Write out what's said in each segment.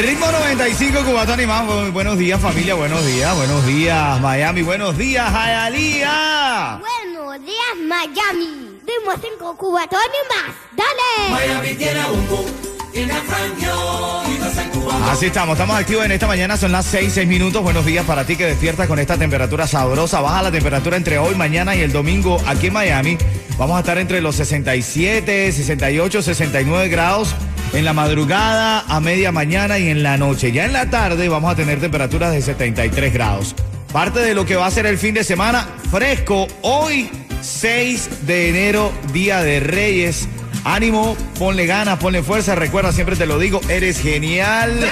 Ritmo 95, Cubatón y más. Bu- Buenos días, familia. Buenos días. Buenos días, Miami. Buenos días, Hialeah. Buenos días, Miami. Demos cinco cubatones más. ¡Dale! Así estamos, estamos activos en esta mañana, son las 6, 6 minutos. Buenos días para ti que despiertas con esta temperatura sabrosa. Baja la temperatura entre hoy, mañana y el domingo aquí en Miami. Vamos a estar entre los 67, 68, 69 grados en la madrugada, a media mañana y en la noche. Ya en la tarde vamos a tener temperaturas de 73 grados. Parte de lo que va a ser el fin de semana fresco hoy, 6 de enero, Día de Reyes. Ánimo, ponle ganas, ponle fuerza. Recuerda, siempre te lo digo, eres genial.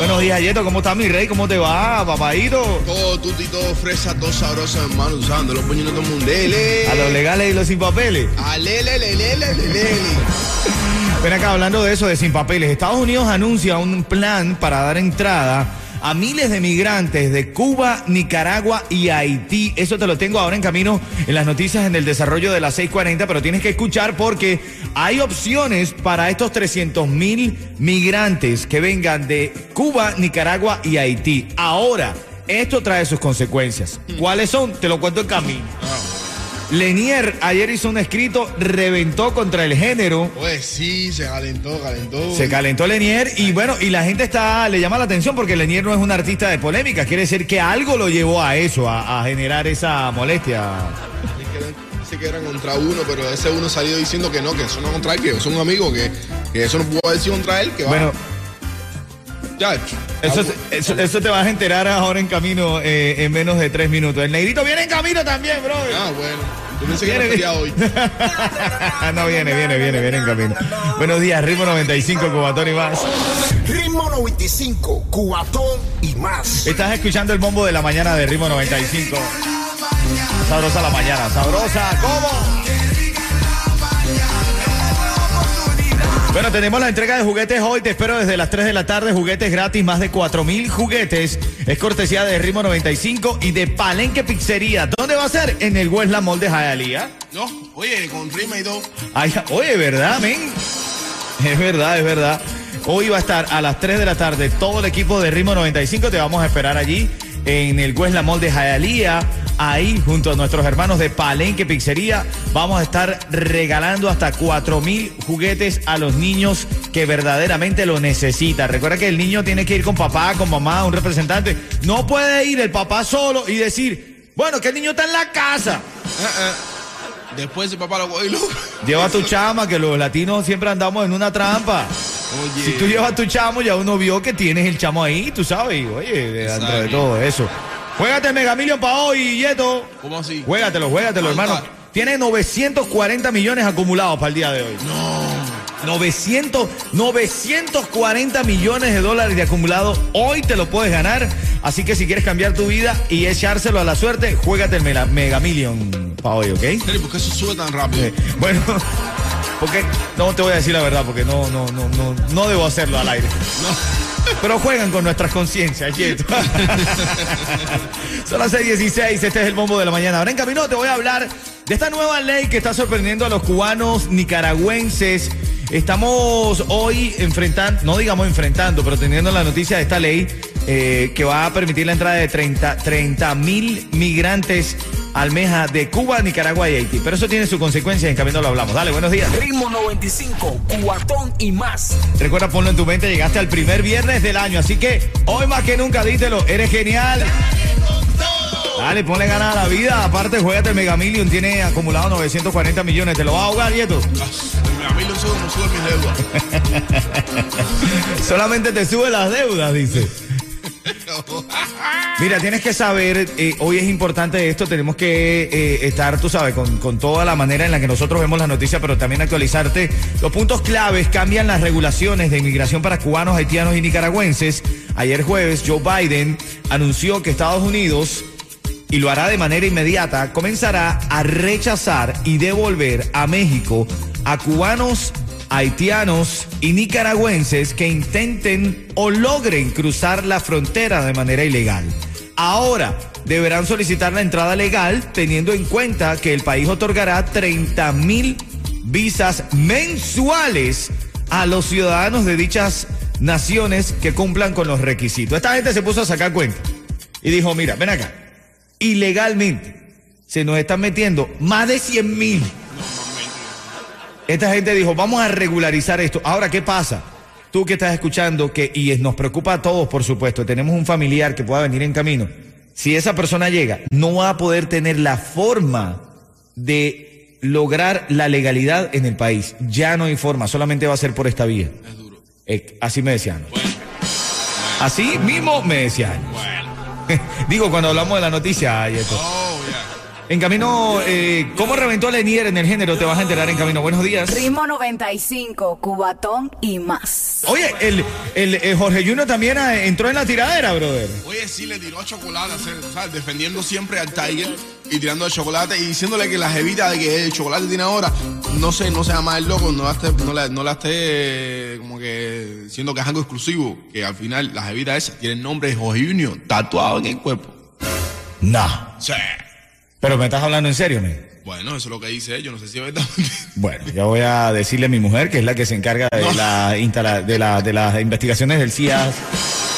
Buenos días, Yeto. ¿Cómo estás, mi rey? ¿Cómo te va, papadito? Todo tuti, todo fresa, todo sabroso, hermano, usando los puños de todo el mundo. Lele. A los legales y los sin papeles. Alele, lele, lele, lele. Ven acá, hablando de eso, de sin papeles. Estados Unidos anuncia un plan para dar entrada a miles de migrantes de Cuba, Nicaragua y Haití. Eso te lo tengo ahora en camino en las noticias en el desarrollo de las 6:40, pero tienes que escuchar porque hay opciones para estos 300 mil migrantes que vengan de Cuba, Nicaragua y Haití. Ahora, esto trae sus consecuencias. ¿Cuáles son? Te lo cuento en camino. Lenier ayer hizo un escrito, reventó contra el género. Pues sí, se calentó, calentó. Se calentó Lenier y bueno, y la gente está, le llama la atención porque Lenier no es un artista de polémica, quiere decir que algo lo llevó a eso, a, a generar esa molestia. Sí que eran contra uno, pero ese uno salió diciendo que no, que eso no es contra él, que es un amigo, que, que eso no pudo haber sido contra él, que va. Eso, ah, eso, eso te vas a enterar ahora en camino eh, en menos de tres minutos. El negrito viene en camino también, bro. Ah, bueno. Yo pensé que Viene- feriado hoy. no, viene, viene, viene, viene en camino. Buenos días, Ritmo 95, Cubatón y más. Ritmo 95, cuatón y más. Estás escuchando el bombo de la mañana de Ritmo 95. Sabrosa la mañana, sabrosa, ¿cómo? Bueno, tenemos la entrega de juguetes hoy. Te espero desde las 3 de la tarde. Juguetes gratis, más de 4 mil juguetes. Es cortesía de Ritmo 95 y de Palenque Pizzería. ¿Dónde va a ser? En el Westland Mall de Hialeah. No, oye, con rima y todo. Ay, oye, ¿verdad, men? Es verdad, es verdad. Hoy va a estar a las 3 de la tarde todo el equipo de Ritmo 95. Te vamos a esperar allí en el Westland Mall de Hialeah. Ahí, junto a nuestros hermanos de Palenque Pizzería, vamos a estar regalando hasta 4 mil juguetes a los niños que verdaderamente lo necesitan. Recuerda que el niño tiene que ir con papá, con mamá, un representante. No puede ir el papá solo y decir, bueno, que el niño está en la casa. Después ese papá lo lo... Lleva a tu chama, que los latinos siempre andamos en una trampa. Oye. Si tú llevas a tu chamo, ya uno vio que tienes el chamo ahí, tú sabes. Oye, dentro de todo eso. Juégate el Mega Million para hoy, Yeto. ¿Cómo así? Juégatelo, juégatelo, ¿Cuánto? hermano. Tiene 940 millones acumulados para el día de hoy. No. 900, 940 millones de dólares de acumulado. Hoy te lo puedes ganar. Así que si quieres cambiar tu vida y echárselo a la suerte, juégate el Mega, Mega Million para hoy, ¿ok? ¿por qué eso sube tan rápido? Eh, Bueno, porque no te voy a decir la verdad, porque no, no, no, no, no debo hacerlo al aire. Pero juegan con nuestras conciencias, Yeto. Son las 6:16, este es el bombo de la mañana. Ahora en camino te voy a hablar de esta nueva ley que está sorprendiendo a los cubanos nicaragüenses. Estamos hoy enfrentando, no digamos enfrentando, pero teniendo la noticia de esta ley eh, que va a permitir la entrada de 30 mil migrantes almeja de Cuba, Nicaragua y Haití. Pero eso tiene sus consecuencias, en camino lo hablamos. Dale, buenos días. Ritmo 95, cuatón y más. Recuerda, ponlo en tu mente, llegaste al primer viernes del año, así que hoy más que nunca, dítelo, eres genial. Dale, ponle ganas a la vida. Aparte, juégate el Mega Million, tiene acumulado 940 millones. ¿Te lo vas a ahogar, Yeto? A mí lo sube, no sube mis deudas. Solamente te sube las deudas, dice. Mira, tienes que saber, eh, hoy es importante esto, tenemos que eh, estar, tú sabes, con, con toda la manera en la que nosotros vemos las noticias, pero también actualizarte. Los puntos claves cambian las regulaciones de inmigración para cubanos, haitianos y nicaragüenses. Ayer jueves, Joe Biden anunció que Estados Unidos, y lo hará de manera inmediata, comenzará a rechazar y devolver a México a cubanos haitianos y nicaragüenses que intenten o logren cruzar la frontera de manera ilegal. Ahora deberán solicitar la entrada legal teniendo en cuenta que el país otorgará 30 mil visas mensuales a los ciudadanos de dichas naciones que cumplan con los requisitos. Esta gente se puso a sacar cuenta y dijo, mira, ven acá, ilegalmente se nos están metiendo más de 100 mil. Esta gente dijo, vamos a regularizar esto. Ahora, ¿qué pasa? Tú que estás escuchando, que, y nos preocupa a todos, por supuesto, tenemos un familiar que pueda venir en camino. Si esa persona llega, no va a poder tener la forma de lograr la legalidad en el país. Ya no hay forma, solamente va a ser por esta vía. Es duro. Eh, así me decían. Así mismo me decían. Digo, cuando hablamos de la noticia, y esto. Oh. En camino, eh, ¿cómo reventó Lenier en el género? Te vas a enterar en camino. Buenos días. Ritmo 95, Cubatón y más. Oye, el, el, eh, Jorge Juno también eh, entró en la tiradera, brother. Oye, sí le tiró chocolate, ¿sabes? defendiendo siempre al Tiger y tirando el chocolate y diciéndole que la jevita de que el chocolate tiene ahora, no sé, no se llama el loco, no la esté, no la, no la esté como que diciendo que es algo exclusivo, que al final la jevita esa tiene el nombre de Jorge Junior tatuado en el cuerpo. No. Sí. Pero me estás hablando en serio, me. Bueno, eso es lo que dice él, yo no sé si es verdad. Bueno, ya voy a decirle a mi mujer, que es la que se encarga de, No. la, instala- de, la, de las investigaciones del CIA,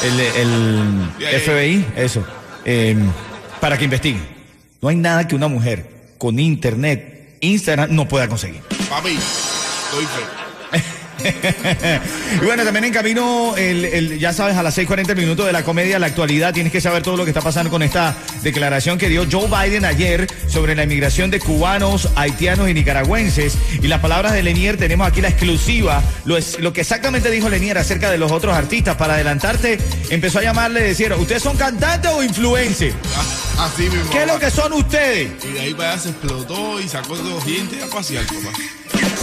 el, el. FBI, eso, eh, para que investigue. No hay nada que una mujer con internet, Instagram, no pueda conseguir. Papi, estoy fe. Y bueno, también en camino, el, el- ya sabes, a las 6:40 minutos de la comedia, la actualidad, tienes que saber todo lo que está pasando con esta declaración que dio Joe Biden ayer sobre la inmigración de cubanos, haitianos y nicaragüenses. Y las palabras de Lenier, tenemos aquí la exclusiva, lo, es, lo que exactamente dijo Lenier acerca de los otros artistas. Para adelantarte, empezó a llamarle decir, ¿ustedes son cantantes o influencers? Ah, Así mismo. ¿Qué es lo que son ustedes? Y de ahí para allá se explotó y sacó los dientes a pasear, papá.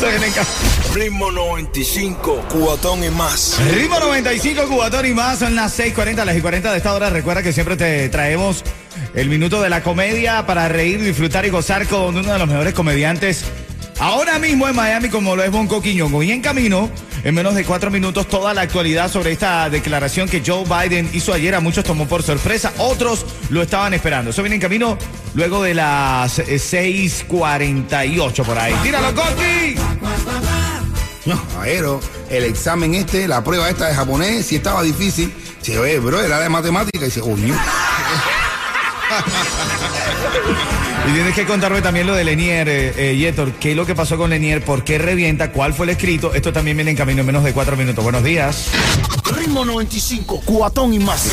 En Ritmo 95, cuatón y más. Ritmo 95, Cubatón y más, son las 6:40, las y 40 de esta hora. Recuerda que siempre te traemos el minuto de la comedia para reír, disfrutar y gozar con uno de los mejores comediantes ahora mismo en Miami, como lo es Bonco Quiñongo. Y en camino, en menos de cuatro minutos, toda la actualidad sobre esta declaración que Joe Biden hizo ayer. A muchos tomó por sorpresa, otros lo estaban esperando. Eso viene en camino luego de las eh, 6:48 por ahí. ¡Tíralo, Coqui! No, caballero, el examen este, la prueba esta de japonés, si estaba difícil. Se oye, bro, era de matemática y dice, coño. Y tienes que contarme también lo de Lenier, eh, eh, Yetor. ¿Qué es lo que pasó con Lenier? ¿Por qué revienta? ¿Cuál fue el escrito? Esto también viene en camino en menos de cuatro minutos. Buenos días. Ritmo 95, cuatón y más.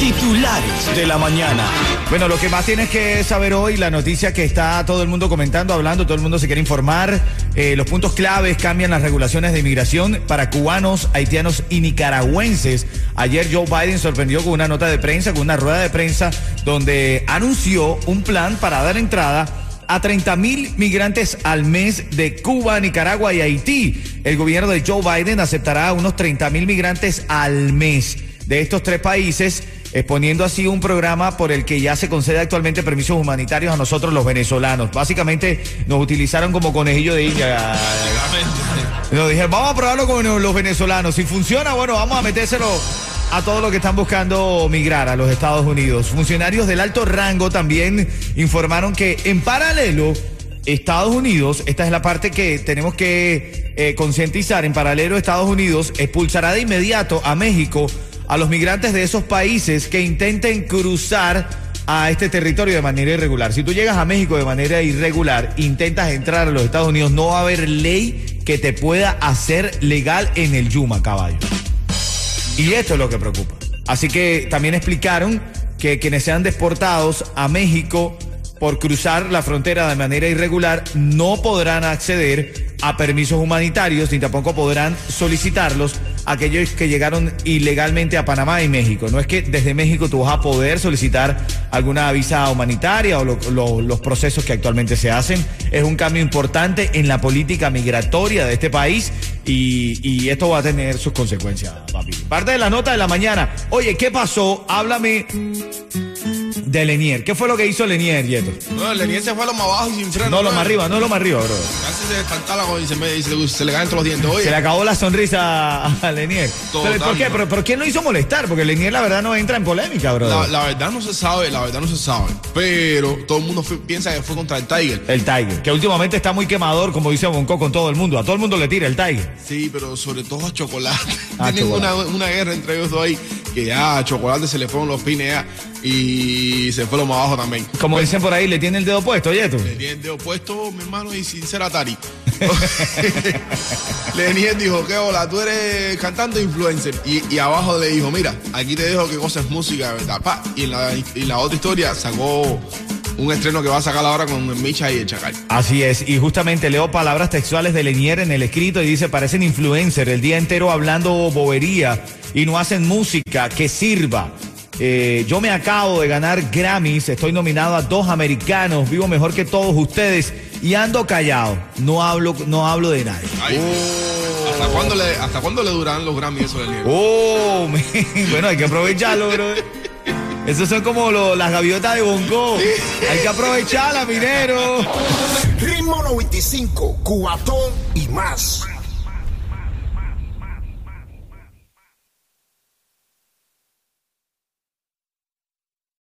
Titulares de la mañana. Bueno, lo que más tienes que saber hoy, la noticia que está todo el mundo comentando, hablando, todo el mundo se quiere informar. Eh, los puntos claves cambian las regulaciones de inmigración para cubanos, haitianos y nicaragüenses. Ayer Joe Biden sorprendió con una nota de prensa, con una rueda de prensa, donde anunció un plan para dar entrada a 30 mil migrantes al mes de Cuba, Nicaragua y Haití. El gobierno de Joe Biden aceptará unos 30 mil migrantes al mes de estos tres países exponiendo así un programa por el que ya se concede actualmente permisos humanitarios a nosotros los venezolanos. Básicamente nos utilizaron como conejillo de India. Nos dijeron, vamos a probarlo con los venezolanos. Si funciona, bueno, vamos a metérselo a todos los que están buscando migrar a los Estados Unidos. Funcionarios del alto rango también informaron que en paralelo Estados Unidos, esta es la parte que tenemos que eh, concientizar, en paralelo Estados Unidos expulsará de inmediato a México a los migrantes de esos países que intenten cruzar a este territorio de manera irregular. Si tú llegas a México de manera irregular, intentas entrar a los Estados Unidos, no va a haber ley que te pueda hacer legal en el Yuma, caballo. Y esto es lo que preocupa. Así que también explicaron que quienes sean deportados a México por cruzar la frontera de manera irregular no podrán acceder a permisos humanitarios ni tampoco podrán solicitarlos aquellos que llegaron ilegalmente a Panamá y México. No es que desde México tú vas a poder solicitar alguna visa humanitaria o los procesos que actualmente se hacen. Es un cambio importante en la política migratoria de este país y, y esto va a tener sus consecuencias, papi. Parte de la nota de la mañana. Oye, ¿qué pasó? Háblame de Lenier. ¿Qué fue lo que hizo Lenier, Yeto? No, Lenier se fue a lo más abajo y sin freno. No, lo más arriba, no lo más arriba, bro. Casi se destartala y se, me, se, se, le caen todos los dientes. Oye. Se le acabó la sonrisa a Lenier. Pero, ¿Por qué? ¿Pero, ¿Por qué no hizo molestar? Porque Lenier la verdad no entra en polémica, bro. La, la, verdad no se sabe, la verdad no se sabe. Pero todo el mundo piensa que fue contra el Tiger. El Tiger, que últimamente está muy quemador, como dice Bonco, con todo el mundo. A todo el mundo le tira el Tiger. Sí, pero sobre todo a Chocolate. Tienen Una, una guerra entre ellos dos ahí que ya a Chocolate se le fueron los pines y se fue lo más abajo también. Como dicen por ahí, le tiene el dedo puesto, oye tú. Le tiene el dedo puesto, mi hermano, y sin ser Atari. Lenier dijo, ¿qué hola? Tú eres cantante influencer. Y, y, abajo le dijo, mira, aquí te dejo qué cosa es música, ¿verdad? Pa. Y en la, y la otra historia sacó un estreno que va a sacar ahora con Micha y el Chacal. Así es, y justamente leo palabras textuales de Lenier en el escrito y dice, parecen influencer el día entero hablando bobería y no hacen música que sirva. Eh, yo me acabo de ganar Grammys, estoy nominado a dos americanos, vivo mejor que todos ustedes y ando callado, no hablo, no hablo de nadie. Oh. ¿Hasta, cuándo le, ¿Hasta cuándo le duran los Grammys eso de Lenier? Oh, bueno, hay que aprovecharlo, bro. Esos son como lo, las gaviotas de Bongo. Hay que aprovecharla, minero. Ritmo 95, Cubatón y más.